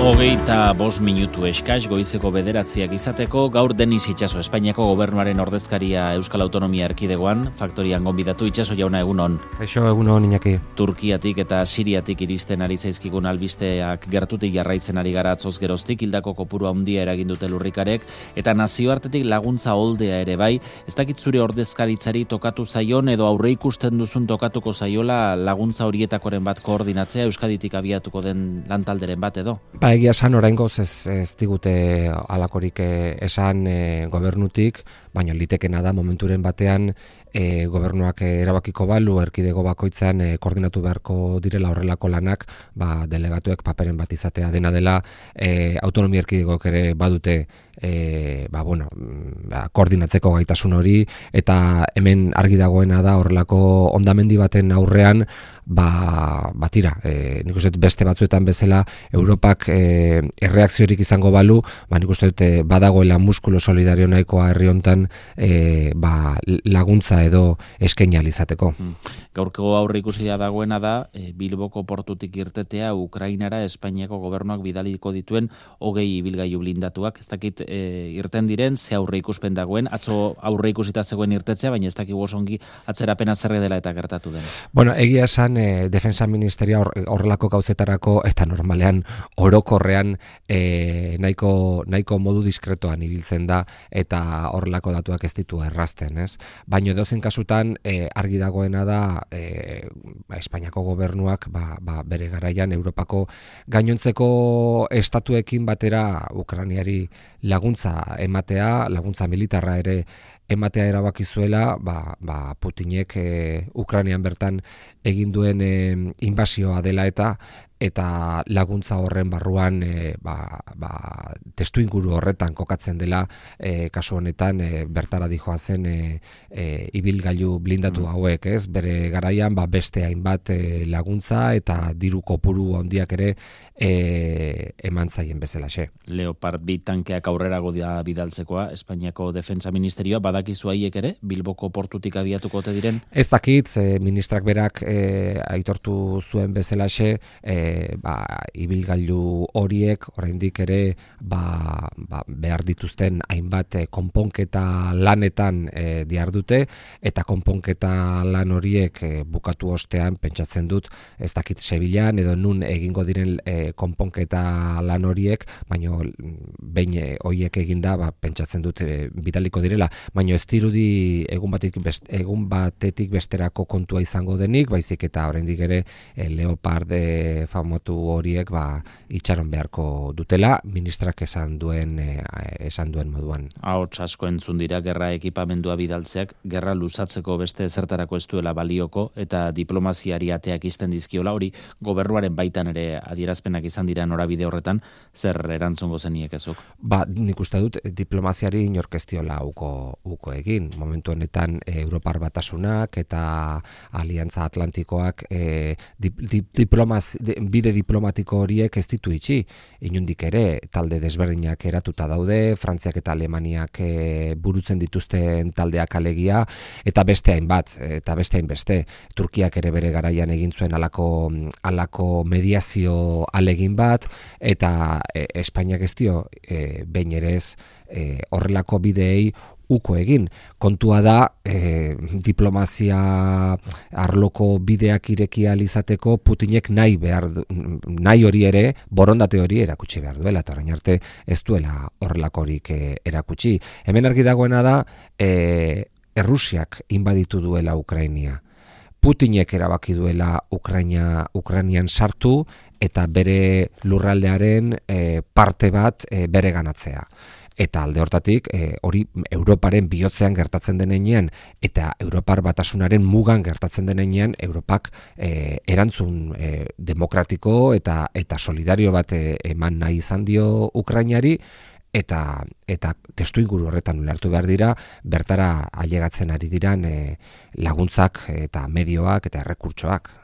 Hogeita bost minutu eskaz goizeko bederatziak izateko, gaur Denis Itxaso, Espainiako gobernuaren ordezkaria Euskal Autonomia Erkidegoan, faktorian gonbidatu Itxaso jauna egunon. Eixo egunon, inaki. Turkiatik eta Siriatik iristen ari zaizkigun albisteak gertutik jarraitzen ari gara atzoz geroztik, hildako kopuru handia eragin dute lurrikarek, eta nazioartetik laguntza holdea ere bai, ez dakit zure ordezkaritzari tokatu zaion edo aurre ikusten duzun tokatuko zaiola laguntza horietakoren bat koordinatzea Euskaditik abiatuko den lantalderen bat edo? Ba, egia esan oraingoz ez, ez digute alakorik eh, esan e, gobernutik, baina litekena da momenturen batean e, gobernuak erabakiko balu erkidego bakoitzan e, koordinatu beharko direla horrelako lanak ba, delegatuek paperen bat izatea dena dela e, autonomia erkidegoak ere badute e, ba, bueno, ba, koordinatzeko gaitasun hori eta hemen argi dagoena da horrelako ondamendi baten aurrean ba, batira, e, nik uste beste batzuetan bezala Europak e, erreakziorik izango balu, ba, nik uste dut badagoela muskulo solidario nahikoa herri hontan e, ba, laguntza edo eskaini izateko. Hmm. Gaurko aurre ikusia dagoena da, e, Bilboko portutik irtetea Ukrainara Espainiako gobernuak bidaliko dituen hogei ibilgailu blindatuak, ez dakit e, irten diren, ze aurre ikuspen dagoen, atzo aurre ikusita zegoen irtetzea, baina ez dakik osongi atzerapena zerre dela eta gertatu den. Bueno, egia esan, e, Defensa Ministeria horrelako gauzetarako, eta normalean orokorrean e, nahiko, nahiko modu diskretoan ibiltzen da, eta horrelako datuak ez ditu errasten, ez? Baina dozen kasutan, e, argi dagoena da, e, ba, Espainiako gobernuak, ba, ba, bere garaian, Europako gainontzeko estatuekin batera Ukraniari laguntza ematea, laguntza militarra ere ematea erabaki zuela, ba, ba Putinek e, Ukrainian bertan egin duen e, invasioa dela eta eta laguntza horren barruan e, ba, ba, testu inguru horretan kokatzen dela e, kasu honetan e, bertara dijoa zen e, e, ibilgailu blindatu mm. hauek, ez? Bere garaian ba, beste hainbat e, laguntza eta diru kopuru handiak ere e, eman zaien bezala xe. Leopard bi tankeak aurrera godia bidaltzekoa, Espainiako Defensa Ministerioa, badakizu haiek ere, Bilboko portutik abiatuko te diren? Ez dakit, e, ministrak berak e, aitortu zuen bezala xe, e, ba, ibilgailu horiek oraindik ere ba, ba, behar dituzten hainbat eh, konponketa lanetan e, diardute eta konponketa lan horiek e, bukatu ostean pentsatzen dut ez dakit Sevillan edo nun egingo diren e, konponketa lan horiek baino behin e, horiek eginda ba, pentsatzen dut e, bidaliko direla baino ez dirudi egun batetik best, egun batetik besterako kontua izango denik baizik eta oraindik ere e, Leopard e, famotu horiek ba itxaron beharko dutela ministrak esan duen e, esan duen moduan. Ahots asko entzun dira gerra ekipamendua bidaltzeak gerra luzatzeko beste ezertarako ez duela balioko eta diplomaziari ateak izten dizkiola hori gobernuaren baitan ere adierazpenak izan dira norabide horretan zer erantzungo zeniek ezuk. Ba, nik uste dut diplomaziari inorkestiola uko, uko egin. Momentu honetan e, Europar batasunak eta Aliantza Atlantikoak e, dip, diplomaz, bide diplomatiko horiek ez ditu itxi. Inundik ere, talde desberdinak eratuta daude, Frantziak eta Alemaniak e, burutzen dituzten taldeak alegia, eta beste hainbat, eta beste hainbeste. Turkiak ere bere garaian egin zuen alako, alako mediazio alegin bat, eta e, Espainiak ez dio, e, behin ere ez, e, horrelako bideei uko egin. Kontua da e, diplomazia arloko bideak irekia izateko Putinek nahi behar nahi hori ere borondate hori erakutsi behar duela eta orain arte ez duela horrelakorik e, erakutsi. Hemen argi dagoena da e, Errusiak inbaditu duela Ukrainia. Putinek erabaki duela Ukraina Ukrainian sartu eta bere lurraldearen e, parte bat e, bere ganatzea eta alde hortatik e, hori Europaren bihotzean gertatzen denean eta Europar batasunaren mugan gertatzen denean Europak e, erantzun e, demokratiko eta eta solidario bat eman nahi izan dio Ukrainari eta eta testu inguru horretan ulertu behar dira bertara ailegatzen ari diran e, laguntzak eta medioak eta errekurtsoak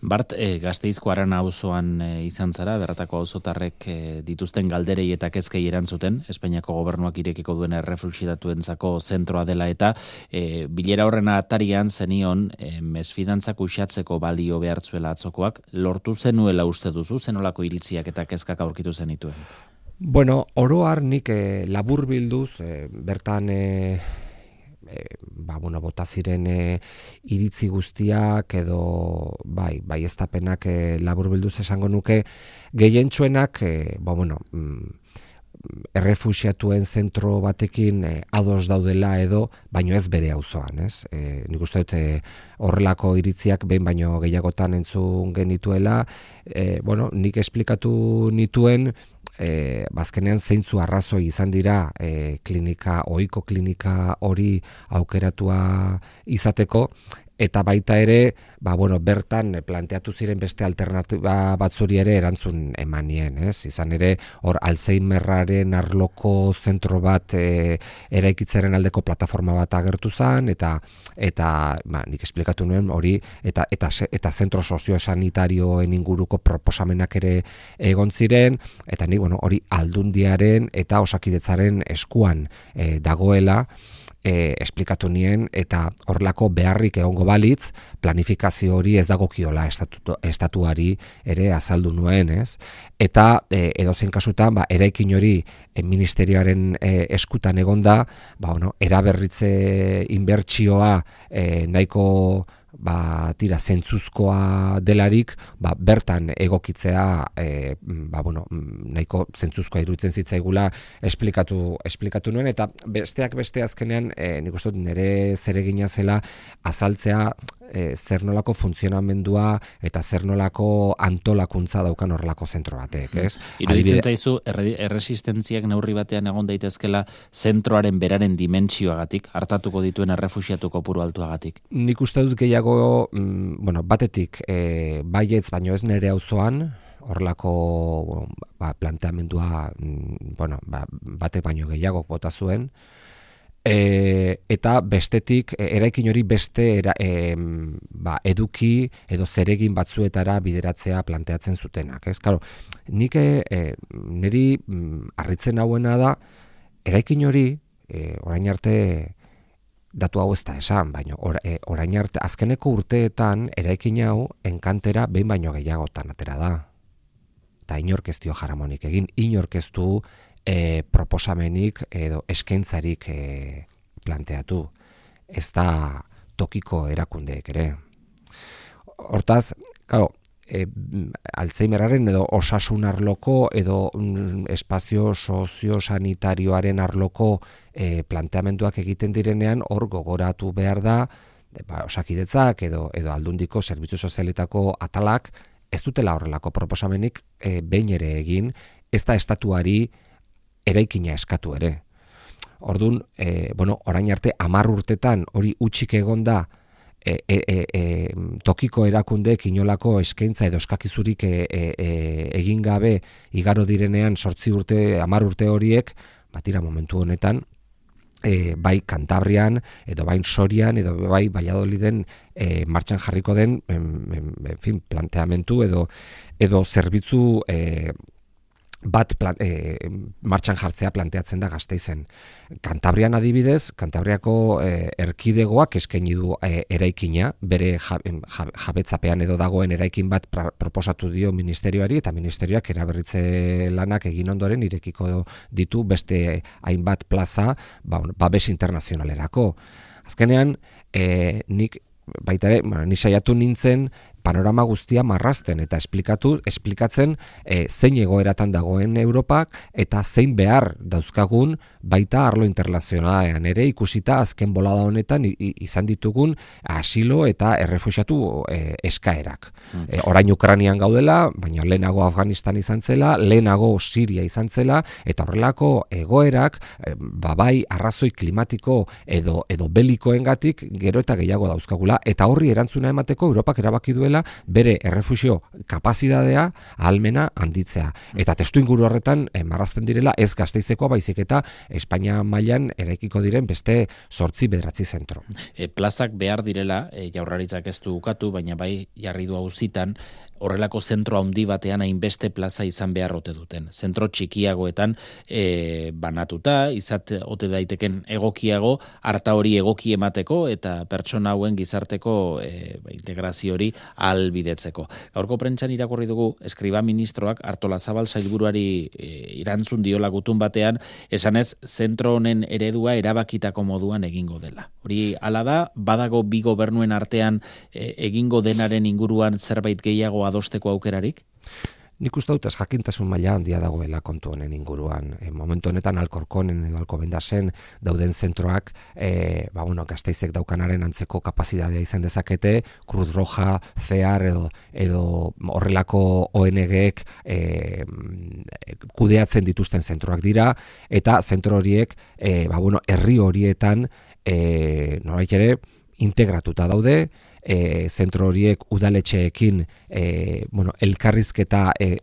Bart, e, gazteizko aran auzoan e, izan zara, berratako auzotarrek e, dituzten galderei eta kezkei erantzuten, Espainiako gobernuak irekiko duen errefusidatuentzako zentroa dela eta e, bilera horrena atarian zenion e, mesfidantzak usatzeko balio behartzuela atzokoak, lortu zenuela uste duzu, zenolako iritziak eta kezkak aurkitu zenituen? Bueno, oroar nik e, labur bilduz, bertan e, e, ba, bueno, bota ziren e, iritzi guztiak edo bai, bai eztapenak e, labur bilduz esango nuke gehientsuenak e, ba, bueno, mm, errefusiatuen zentro batekin e, ados daudela edo, baino ez bere auzoan, ez? E, nik uste dut horrelako iritziak behin baino gehiagotan entzun genituela, e, bueno, nik esplikatu nituen e, bazkenean zeintzu arrazoi izan dira e, klinika, oiko klinika hori aukeratua izateko, eta baita ere, ba, bueno, bertan planteatu ziren beste alternatiba batzuri ere erantzun emanien, ez? Izan ere, hor Alzheimerraren arloko zentro bat e, eraikitzaren aldeko plataforma bat agertu zen, eta eta ba, nik esplikatu nuen hori, eta eta, eta zentro soziosanitarioen inguruko proposamenak ere egon ziren, eta nik, bueno, hori aldundiaren eta osakidetzaren eskuan e, dagoela, e, esplikatu nien eta horlako beharrik egongo balitz planifikazio hori ez dagokiola estatu, estatuari ere azaldu nuen, ez? Eta e, edozein kasutan, ba, eraikin hori e, ministerioaren e, eskutan egonda, ba, bueno, eraberritze inbertsioa e, nahiko ba, tira zentzuzkoa delarik, ba, bertan egokitzea e, ba, bueno, nahiko zentzuzkoa iruditzen zitzaigula esplikatu, esplikatu nuen, eta besteak beste azkenean, e, nik uste nire zeregina zela azaltzea e, zer nolako funtzionamendua eta zer nolako antolakuntza daukan horrelako zentro batek, ez? Iruditzen zaizu, erresistentziak neurri batean egon daitezkela zentroaren beraren dimentsioagatik, hartatuko dituen errefusiatu kopuru altuagatik? Nik uste dut gehiago, mm, bueno, batetik, e, baietz baino ez nere auzoan, horrelako ba, planteamendua mm, bueno, ba, batek baino gehiago bota zuen, E, eta bestetik e, eraikin hori beste era, e, ba, eduki edo zeregin batzuetara bideratzea planteatzen zutenak. Ez? Claro, nik e, e niri mm, harritzen hauena da eraikin hori e, orain arte datu hau ez da esan, baina or, e, orain arte azkeneko urteetan eraikin hau enkantera behin baino gehiagotan atera da. Eta inorkeztio jaramonik egin, inorkeztu e, proposamenik edo eskaintzarik e, planteatu. Ez da tokiko erakundeek ere. Hortaz, claro, e, Alzheimeraren edo osasun arloko edo mm, espazio sozio-sanitarioaren arloko e, planteamenduak egiten direnean hor gogoratu behar da ba, osakidetzak edo edo aldundiko zerbitzu sozialetako atalak ez dutela horrelako proposamenik e, behin ere egin ez da estatuari eraikina eskatu ere. Ordun, e, bueno, orain arte 10 urtetan hori utxik egonda e, e, e, e, tokiko erakundeek inolako eskaintza edo eskakizurik e, e, e, egin gabe igaro direnean 8 urte 10 urte horiek, batira momentu honetan E, bai Kantabrian edo bain Sorian edo bai Valladoliden e, martxan jarriko den en, en, en fin, planteamentu edo edo zerbitzu e, bat e, martxan jartzea planteatzen da gazteizen. Kantabrian adibidez, Kantabriako e, erkidegoak eskaini du e, eraikina, bere jabetzapean edo dagoen eraikin bat proposatu dio ministerioari, eta ministerioak eraberritze lanak egin ondoren irekiko ditu beste hainbat plaza ba, babes internazionalerako. Azkenean, e, nik baita ere, ni saiatu nintzen panorama guztia marrasten eta esplikatu esplikatzen e, zein egoeratan dagoen Europak eta zein behar dauzkagun baita arlo internazionalean ere ikusita azken bolada honetan izan ditugun asilo eta errefuxiatu e, eskaerak. Mm. E, orain Ukranian gaudela, baina lehenago Afganistan izan zela, lehenago Siria izan zela eta horrelako egoerak e, babai arrazoi klimatiko edo edo belikoengatik gero eta gehiago dauzkagula eta horri erantzuna emateko Europak erabaki duela dela bere errefusio kapazidadea almena handitzea. Eta testu inguru horretan e, marrazten direla ez gazteizeko baizik eta Espainia mailan eraikiko diren beste sortzi bedratzi zentro. E, plazak behar direla, e, jaurraritzak ez du ukatu, baina bai jarri du hauzitan, horrelako zentro handi batean hainbeste plaza izan behar ote duten. Zentro txikiagoetan e, banatuta, izat ote daiteken egokiago, harta hori egoki emateko eta pertsona hauen gizarteko e, integrazio hori albidetzeko. Gaurko prentxan irakurri dugu, eskriba ministroak Artola Zabal sailburuari e, irantzun diola gutun batean, esanez zentro honen eredua erabakitako moduan egingo dela. Hori ala da, badago bi gobernuen artean e, egingo denaren inguruan zerbait gehiago adosteko aukerarik? Nik uste dut jakintasun maila handia dagoela kontu honen inguruan. E, momentu honetan alkorkonen edo alkobendasen dauden zentroak, e, ba, bueno, gazteizek daukanaren antzeko kapazitatea izan dezakete, Cruz Roja, CEAR edo, edo horrelako ONG-ek e, kudeatzen dituzten zentroak dira, eta zentro horiek, e, ba, bueno, herri horietan, e, noraik ere, integratuta daude, e, zentro horiek udaletxeekin e, bueno, elkarrizketa e,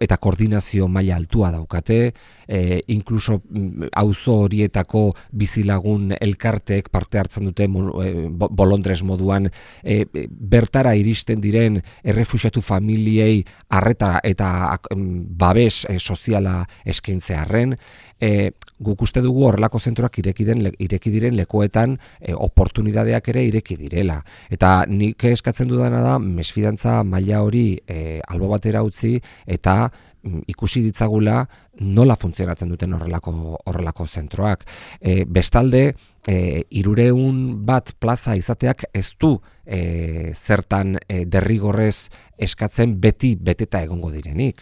eta koordinazio maila altua daukate, e, inkluso mm, auzo horietako bizilagun elkartek parte hartzen dute e, bolondres moduan e, bertara iristen diren errefusiatu familiei arreta eta babes e, soziala eskaintzearren, e, guk uste dugu horrelako zentroak ireki, den, ireki diren lekuetan e, oportunidadeak ere ireki direla. Eta nik eskatzen dudana da, mesfidantza maila hori e, albo batera utzi eta mm, ikusi ditzagula nola funtzionatzen duten horrelako horrelako zentroak. E, bestalde, e, irureun bat plaza izateak ez du e, zertan e, derrigorrez eskatzen beti beteta egongo direnik.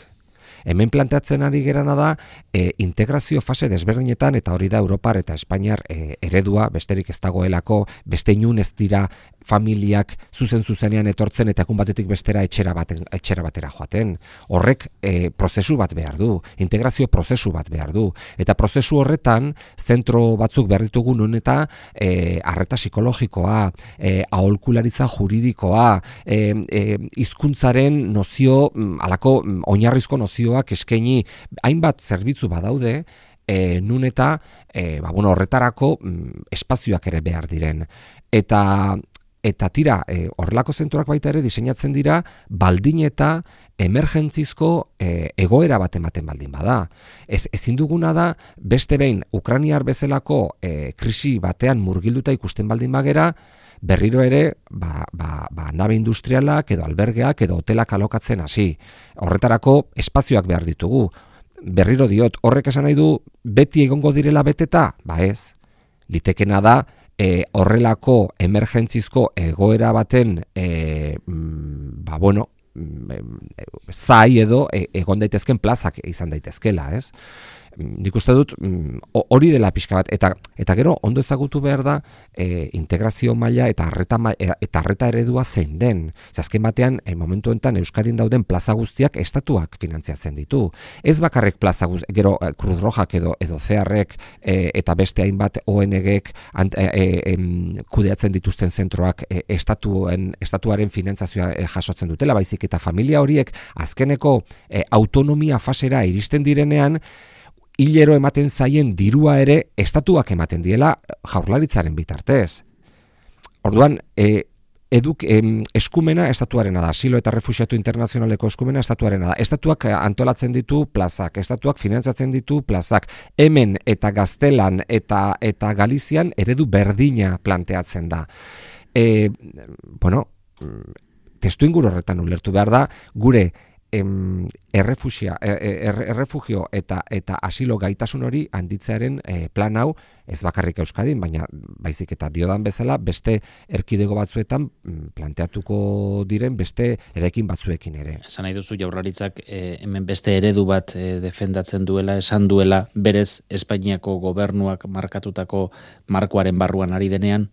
Hemen planteatzen ari gerana da e, integrazio fase desberdinetan eta hori da Europar eta Espainiar e, eredua besterik ez dagoelako beste inun ez dira familiak zuzen zuzenean etortzen eta egun batetik bestera etxera, baten, etxera batera joaten. Horrek e, prozesu bat behar du, integrazio prozesu bat behar du. Eta prozesu horretan, zentro batzuk behar ditugu nun eta e, arreta psikologikoa, e, aholkularitza juridikoa, e, e, izkuntzaren nozio, mm, alako mm, oinarrizko nozioak eskaini hainbat zerbitzu badaude, e, nun eta e, ba, bueno, horretarako mm, espazioak ere behar diren. Eta eta tira, e, horrelako zenturak baita ere diseinatzen dira baldin eta emergentzizko e, egoera bat ematen baldin bada. Ez, ezin duguna da, beste behin, Ukraniar bezalako e, krisi batean murgilduta ikusten baldin bagera, berriro ere, ba, ba, ba, nabe industrialak edo albergeak edo hotelak alokatzen hasi. Horretarako espazioak behar ditugu. Berriro diot, horrek esan nahi du, beti egongo direla beteta? Ba ez. Litekena da, e, horrelako emergentzizko egoera baten e, ba bueno mm, zai edo e, egon daitezken plazak izan daitezkela, ez? Nik uste dut mm, hori dela pixka bat eta eta gero ondo ezagutu behar da e, integrazio maila eta harreta e, eta harreta eredua zein den. Ze azken batean e, momentu honetan Euskadin dauden plaza guztiak estatuak finantziatzen ditu. Ez bakarrek plaza guztiak, gero e, Cruz Rojak edo edo CRek e, eta beste hainbat ONGek e, kudeatzen dituzten zentroak e, estatuen estatuaren finantzazioa jasotzen dutela baizik eta familia horiek azkeneko autonomia fasera iristen direnean hilero ematen zaien dirua ere estatuak ematen diela jaurlaritzaren bitartez. Orduan, e, eduk, eskumena estatuarena da, asilo eta refusiatu internazionaleko eskumena estatuarena da. Estatuak antolatzen ditu plazak, estatuak finantzatzen ditu plazak. Hemen eta gaztelan eta eta galizian eredu berdina planteatzen da. E, bueno, testu inguru horretan ulertu behar da, gure em, errefugia, e, e, errefugio eta eta asilo gaitasun hori handitzearen e, plan hau ez bakarrik Euskadin, baina baizik eta diodan bezala beste erkidego batzuetan mm, planteatuko diren beste erekin batzuekin ere. Esan nahi duzu jaurlaritzak e, hemen beste eredu bat e, defendatzen duela, esan duela berez Espainiako gobernuak markatutako markoaren barruan ari denean?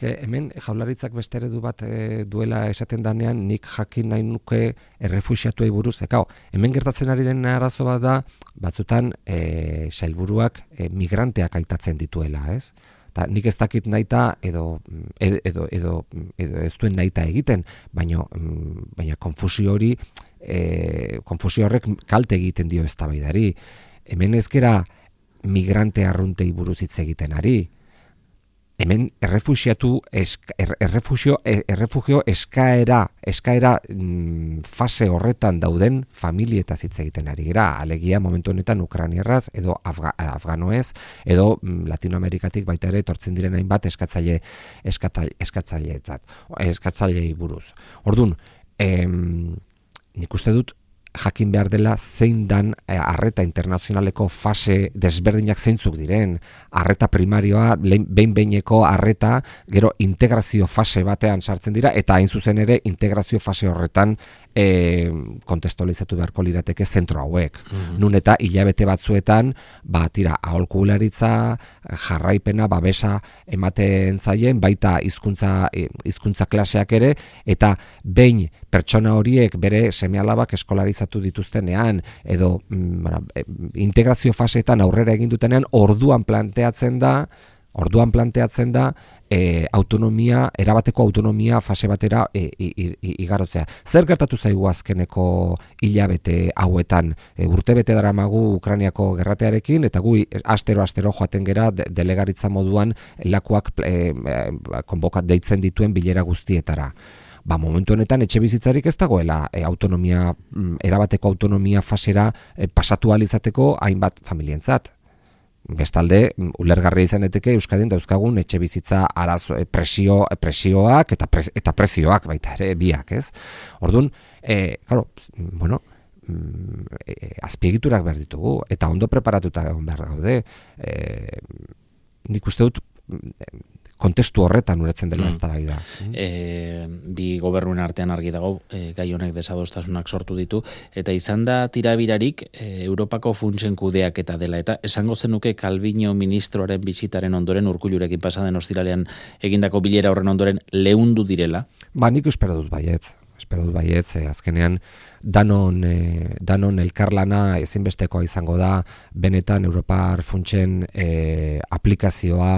Hemen jaularitzak beste eredu bat e, duela esaten danean nik jakin nahi nuke errefuxiatuei buruz. Ekao hemen gertatzen ari den arazo bat da batzutan e, sailburuak e, migranteak aitatzen dituela ez? Eta nik ez dakit naita edo edo, edo, edo, edo ez duen naita egiten, baina, baina konfusio hori, e, konfusio horrek kalte egiten dio ez Hemen ezkera migrante arruntei buruz hitz egiten ari, hemen errefuxiatu er, errefugio, e, errefugio eskaera eskaera mm, fase horretan dauden familieta hitz egiten ari gira. Alegia momentu honetan ukrainierraz edo Afga, afganoez edo mm, latinoamerikatik baita ere etortzen diren hainbat eskatzaile eskatzaileetzat eskatzaileei buruz. Ordun em, nik uste dut jakin behar dela zein dan eh, arreta internazionaleko fase desberdinak zeintzuk diren, arreta primarioa, behin behineko arreta, gero integrazio fase batean sartzen dira, eta hain zuzen ere integrazio fase horretan e, kontestualizatu beharko lirateke zentro hauek. Mm Nun eta hilabete batzuetan, ba, tira, aholkularitza, jarraipena, babesa ematen zaien, baita hizkuntza e, hizkuntza klaseak ere, eta behin pertsona horiek bere semealabak eskolarizatu dituztenean, edo mm, e, integrazio faseetan aurrera egin dutenean, orduan planteatzen da, orduan planteatzen da, e, autonomia, erabateko autonomia fase batera e, igarotzea. Zer gertatu zaigu azkeneko hilabete hauetan? E, urte bete dara magu Ukraniako gerratearekin, eta gu astero-astero joaten gera delegaritza moduan lakuak e, e, konbokat deitzen dituen bilera guztietara. Ba, momentu honetan etxe bizitzarik ez dagoela e, autonomia, mm, erabateko autonomia fasera e, pasatu alizateko hainbat familientzat bestalde ulergarria izan eteke Euskadin dauzkagun etxe bizitza arazo e, presio presioak eta eta prezioak baita ere biak, ez? Ordun, eh claro, bueno, e, azpiegiturak behar ditugu eta ondo preparatuta egon behar gaude. Eh nik uste dut kontestu horretan uretzen dela mm. ez da bai da. E, bi gobernuen artean argi dago, e, gai honek desadostasunak sortu ditu, eta izan da tirabirarik e, Europako funtsen kudeak eta dela, eta esango zenuke Kalbino ministroaren bizitaren ondoren urkulurekin pasaden ostiralean egindako bilera horren ondoren leundu direla? Ba, nik espero dut baiet, espero dut baiet, azkenean, danon, e, danon elkarlana ezinbestekoa izango da benetan Europar funtsen e, aplikazioa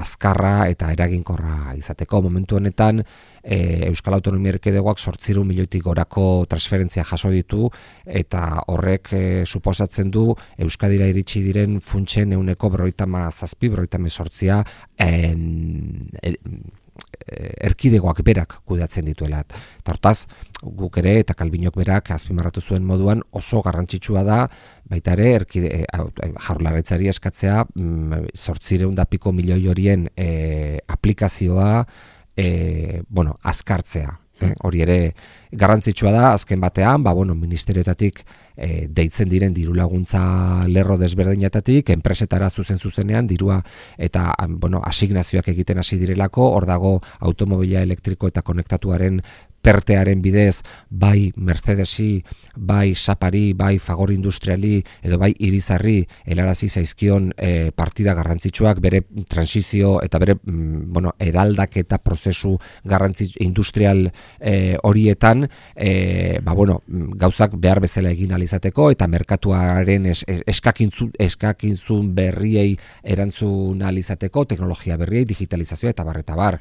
azkarra eta eraginkorra izateko. Momentu honetan e, Euskal Autonomia Erkidegoak sortziru milioitik gorako transferentzia jaso ditu eta horrek e, suposatzen du Euskadira iritsi diren funtsen euneko berroita zazpi, berroita sortzia en, Eh, erkidegoak berak kudeatzen dituela. Eta hortaz, guk ere eta kalbinok berak azpimarratu zuen moduan oso garrantzitsua da, baita ere, erkide, e, eskatzea, sortzireun mm, da piko milioi horien e, aplikazioa, e, bueno, azkartzea. Eh? Hori ere, garrantzitsua da, azken batean, ba, bueno, ministerioetatik e, deitzen diren diru laguntza lerro desberdinetatik, enpresetara zuzen zuzenean dirua eta bueno, asignazioak egiten hasi direlako, hor dago automobila elektriko eta konektatuaren pertearen bidez bai Mercedesi, bai Sapari, bai Fagor Industriali edo bai Irizarri helarazi zaizkion e, partida garrantzitsuak bere transizio eta bere mm, bueno, eraldaketa prozesu garrantzitsu industrial e, horietan e, ba, bueno, gauzak behar bezala egin alizateko eta merkatuaren es, eskakintzun, eskakintzun berriei erantzun alizateko teknologia berriei, digitalizazioa eta barreta bar.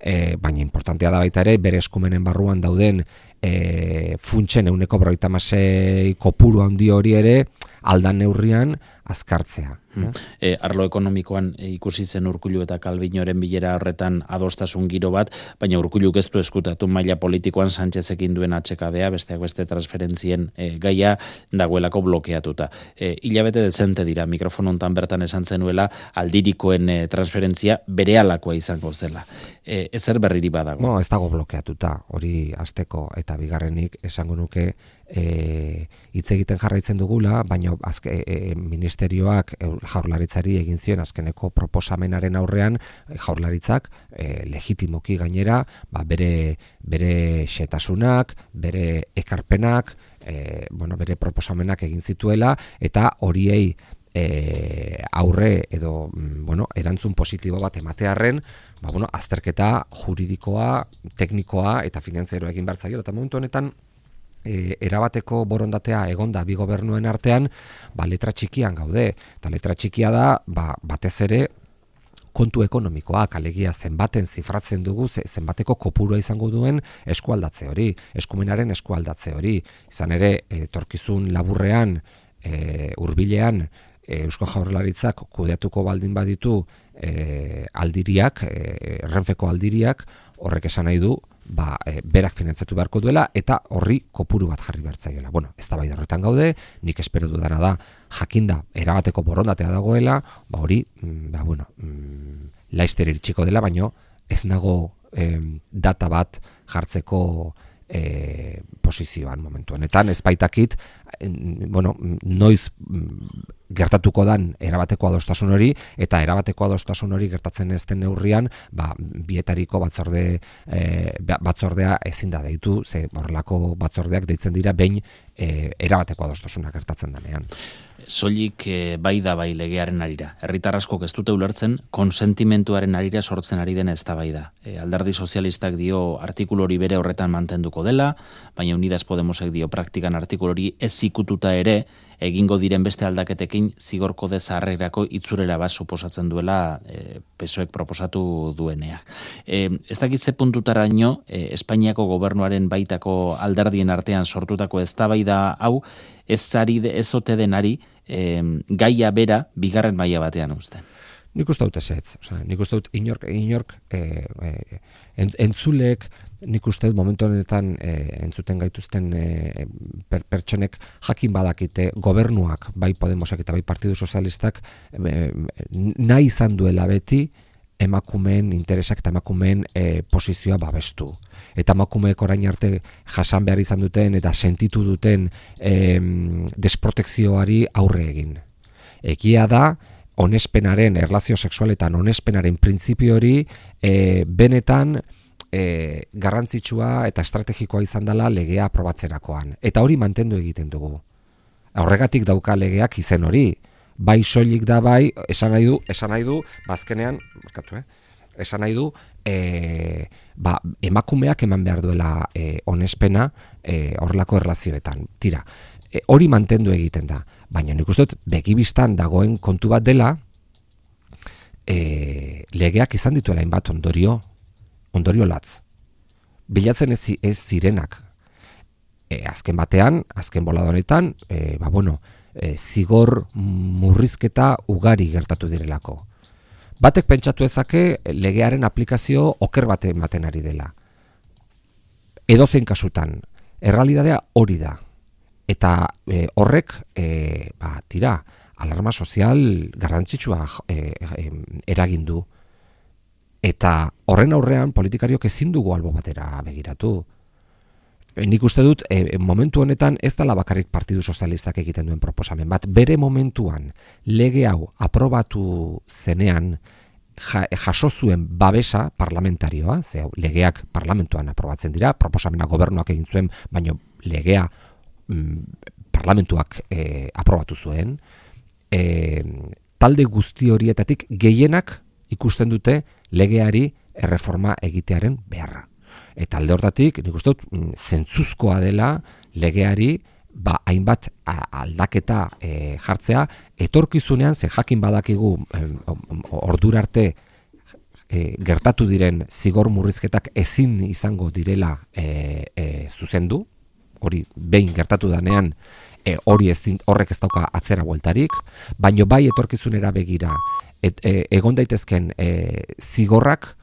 Mm. baina importantea da baita ere bere eskumenen barru barruan dauden e, funtsen euneko berroita kopuru handi hori ere aldan neurrian azkartzea. Hmm. E, arlo ekonomikoan e, ikusi zen urkulu eta kalbinoren bilera horretan adostasun giro bat, baina urkullu geztu eskutatu maila politikoan Sánchezekin duen atxekabea, besteak beste transferentzien e, gaia dagoelako blokeatuta. E, hilabete dezente dira, mikrofonontan bertan esan zenuela aldirikoen e, transferentzia bere alakoa izango zela. E, ezer berriri badago? No, ez dago blokeatuta, hori azteko eta bigarrenik esango nuke e, hitz egiten jarraitzen dugula, baina azke, e, e, ministerioak e, jaurlaritzari egin zion azkeneko proposamenaren aurrean e, jaurlaritzak e, legitimoki gainera ba, bere, bere xetasunak, bere ekarpenak, e, bueno, bere proposamenak egin zituela, eta horiei e, aurre edo mm, bueno, erantzun positibo bat ematearren, ba, bueno, azterketa juridikoa, teknikoa eta finanzieroa egin bertzaio, eta momentu honetan e, erabateko borondatea egonda bi gobernuen artean, ba, letra txikian gaude. Eta letra txikia da, ba, batez ere, kontu ekonomikoak, alegia zenbaten zifratzen dugu, zenbateko kopurua izango duen eskualdatze hori, eskumenaren eskualdatze hori. Izan ere, etorkizun laburrean, e, urbilean, e, Eusko Jaurlaritzak kudeatuko baldin baditu e, aldiriak, e, renfeko aldiriak, horrek esan nahi du, ba, e, berak finantzatu beharko duela eta horri kopuru bat jarri behartzaiola. Bueno, ez da bai horretan gaude, nik espero dudana da, jakinda, erabateko borondatea dagoela, ba hori, mm, ba, bueno, mm, laizter iritsiko dela, baino ez nago data bat jartzeko e, posizioan momentu honetan. Ez baitakit, bueno, noiz mm, gertatuko dan erabateko adostasun hori eta erabateko adostasun hori gertatzen ez den neurrian, ba, bietariko batzorde e, batzordea ezin da deitu, ze horrelako batzordeak deitzen dira behin e, erabateko adostasuna gertatzen denean soilik e, bai da bai legearen arira. Herritar askok ez dute ulertzen konsentimentuaren arira sortzen ari den eztabaida. E, alderdi sozialistak dio artikulu hori bere horretan mantenduko dela, baina Unidas Podemosek dio praktikan artikulu hori ez ikututa ere egingo diren beste aldaketekin zigorko de zaharrerako itzurera bat suposatzen duela e, pesoek proposatu duenea. E, ez dakit ze puntutaraino e, Espainiako gobernuaren baitako alderdien artean sortutako eztabaida hau ez zari ez ote denari e, gaia bera bigarren maila batean uzten. Nik uste dut ez, oza, nik uste dut inork, inork e, e, entzulek, nik uste dut momentu honetan e, entzuten gaituzten e, per, pertsonek jakin badakite gobernuak, bai Podemosek eta bai Partidu Sozialistak, e, nahi izan duela beti emakumeen interesak eta emakumeen e, posizioa babestu. Eta emakumeek orain arte jasan behar izan duten eta sentitu duten e, desprotekzioari aurre egin. Egia da, onespenaren, erlazio sexualetan onespenaren printzipio hori e, benetan e, garrantzitsua eta estrategikoa izan dela legea aprobatzerakoan. Eta hori mantendu egiten dugu. Horregatik dauka legeak izen hori, bai soilik da bai, esan nahi du, esan nahi du, bazkenean, ba, markatu, eh? esan nahi du, e, ba, emakumeak eman behar duela e, onespena e, horrelako erlazioetan. Tira, e, hori mantendu egiten da, baina nik uste begibistan dagoen kontu bat dela, e, legeak izan dituela inbat ondorio, ondorio latz. Bilatzen ez, ez zirenak. E, azken batean, azken boladonetan, e, ba bueno, e, zigor murrizketa ugari gertatu direlako. Batek pentsatu ezake legearen aplikazio oker bate ematen ari dela. Edo zen kasutan, errealidadea hori da. Eta e, horrek, e, ba, tira, alarma sozial garrantzitsua e, e, eragindu. Eta horren aurrean politikariok ezin dugu albo batera begiratu. Eh, nik uste dut e, momentu honetan ez dela bakarrik Partidu Sozialistak egiten duen proposamen bat. Bere momentuan lege hau aprobatu zenean jaso zuen babesa parlamentarioa, ze legeak parlamentuan aprobatzen dira, proposamena gobernuak egin zuen, baina legea parlamentuak e, aprobatu zuen. E, talde guzti horietatik gehienak ikusten dute legeari erreforma egitearen beharra. Eta alde hortatik, nik uste dut, mm, zentzuzkoa dela legeari ba, hainbat aldaketa e, jartzea, etorkizunean, ze jakin badakigu ordura arte e, gertatu diren zigor murrizketak ezin izango direla e, e, zuzendu, hori behin gertatu danean, e, hori ez horrek ez dauka atzera bueltarik, baino bai etorkizunera begira, et, e, egon daitezken e, zigorrak,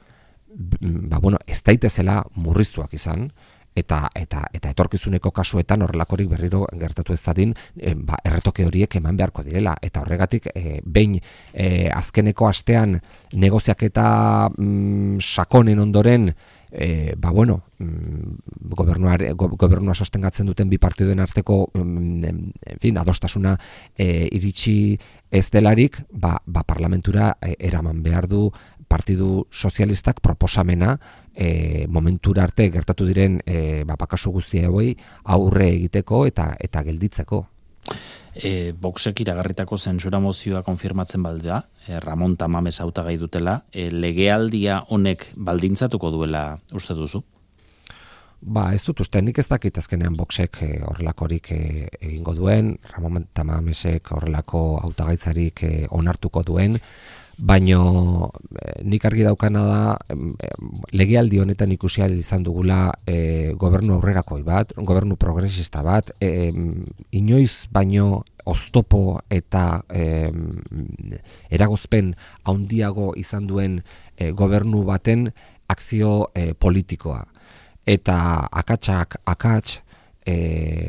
ba, bueno, ez daitezela murriztuak izan, eta eta eta etorkizuneko kasuetan horrelakorik berriro gertatu ez dadin e, ba, erretoke horiek eman beharko direla. Eta horregatik e, behin e, azkeneko astean negoziak eta mm, sakonen ondoren e, ba bueno mm, gobernua sostengatzen duten bi partiduen arteko mm, en fin adostasuna e, iritsi ez delarik ba, ba parlamentura eraman behar du Partidu Sozialistak proposamena e, momentura arte gertatu diren e, bapakasu guztia hoi aurre egiteko eta eta gelditzeko. E, Boxek iragarritako zentsura mozioa konfirmatzen baldea, e, Ramon Tamames hautagai dutela, e, legealdia honek baldintzatuko duela uste duzu? Ba, ez dut uste, nik ez dakit azkenean boxek e, horrelakorik e, egingo duen, Ramon Tamamesek horrelako hautagaitzarik e, onartuko duen, baino e, nik argi daukana da legealdi honetan ikusi izan dugula e, gobernu aurrerakoi bat, gobernu progresista bat, e, inoiz baino oztopo eta e, eragozpen handiago izan duen e, gobernu baten akzio e, politikoa. Eta akatsak akats e,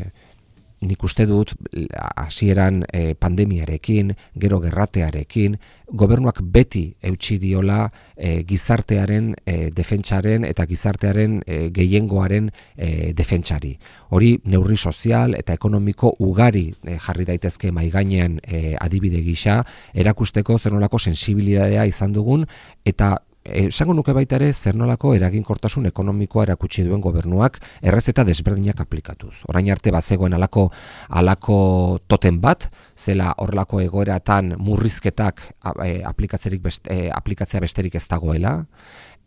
nik uste dut hasieran e, pandemiarekin, gero gerratearekin, gobernuak beti eutxi diola e, gizartearen e, defentsaren eta gizartearen e, gehiengoaren e, defentsari. Hori neurri sozial eta ekonomiko ugari e, jarri daitezke maigainean e, adibide gisa, erakusteko zenolako sensibilidadea izan dugun eta esango nuke baita ere zer nolako eraginkortasun ekonomikoa erakutsi duen gobernuak errezeta desberdinak aplikatuz. Orain arte bazegoen alako alako toten bat, zela horrelako egoeratan murrizketak e, aplikatzerik best, e, aplikatzea besterik ez dagoela,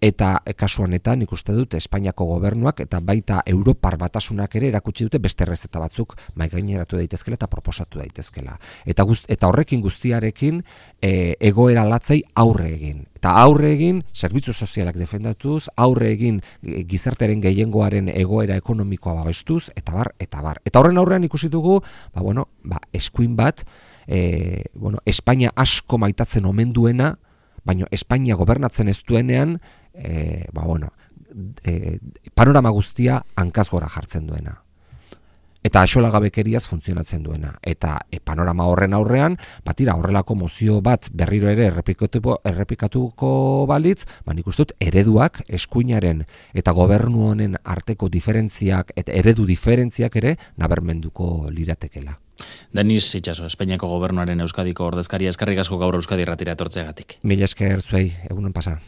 eta kasu honetan ikuste dut Espainiako gobernuak eta baita Europar batasunak ere erakutsi dute beste errezeta batzuk mai gaineratu daitezkela eta proposatu daitezkela. Eta eta horrekin guztiarekin e, egoera latzei aurre egin. Eta aurre egin zerbitzu sozialak defendatuz, aurre egin e, gizartearen gehiengoaren egoera ekonomikoa babestuz eta bar eta bar. Eta horren aurrean ikusi dugu, ba bueno, ba eskuin bat E, bueno, Espainia asko maitatzen omen duena, baina Espainia gobernatzen ez duenean, e, ba, bueno, e, panorama guztia hankaz gora jartzen duena. Eta axola gabekeriaz funtzionatzen duena. Eta e, panorama horren aurrean, batira horrelako mozio bat berriro ere errepikatuko balitz, ba nik dut ereduak eskuinaren eta gobernu honen arteko diferentziak eta eredu diferentziak ere nabermenduko liratekela. Denis Itxaso, Espainiako gobernuaren Euskadiko ordezkaria eskarrik asko gaur Euskadi ratira etortzeagatik. Mila esker zuei, egunen pasa.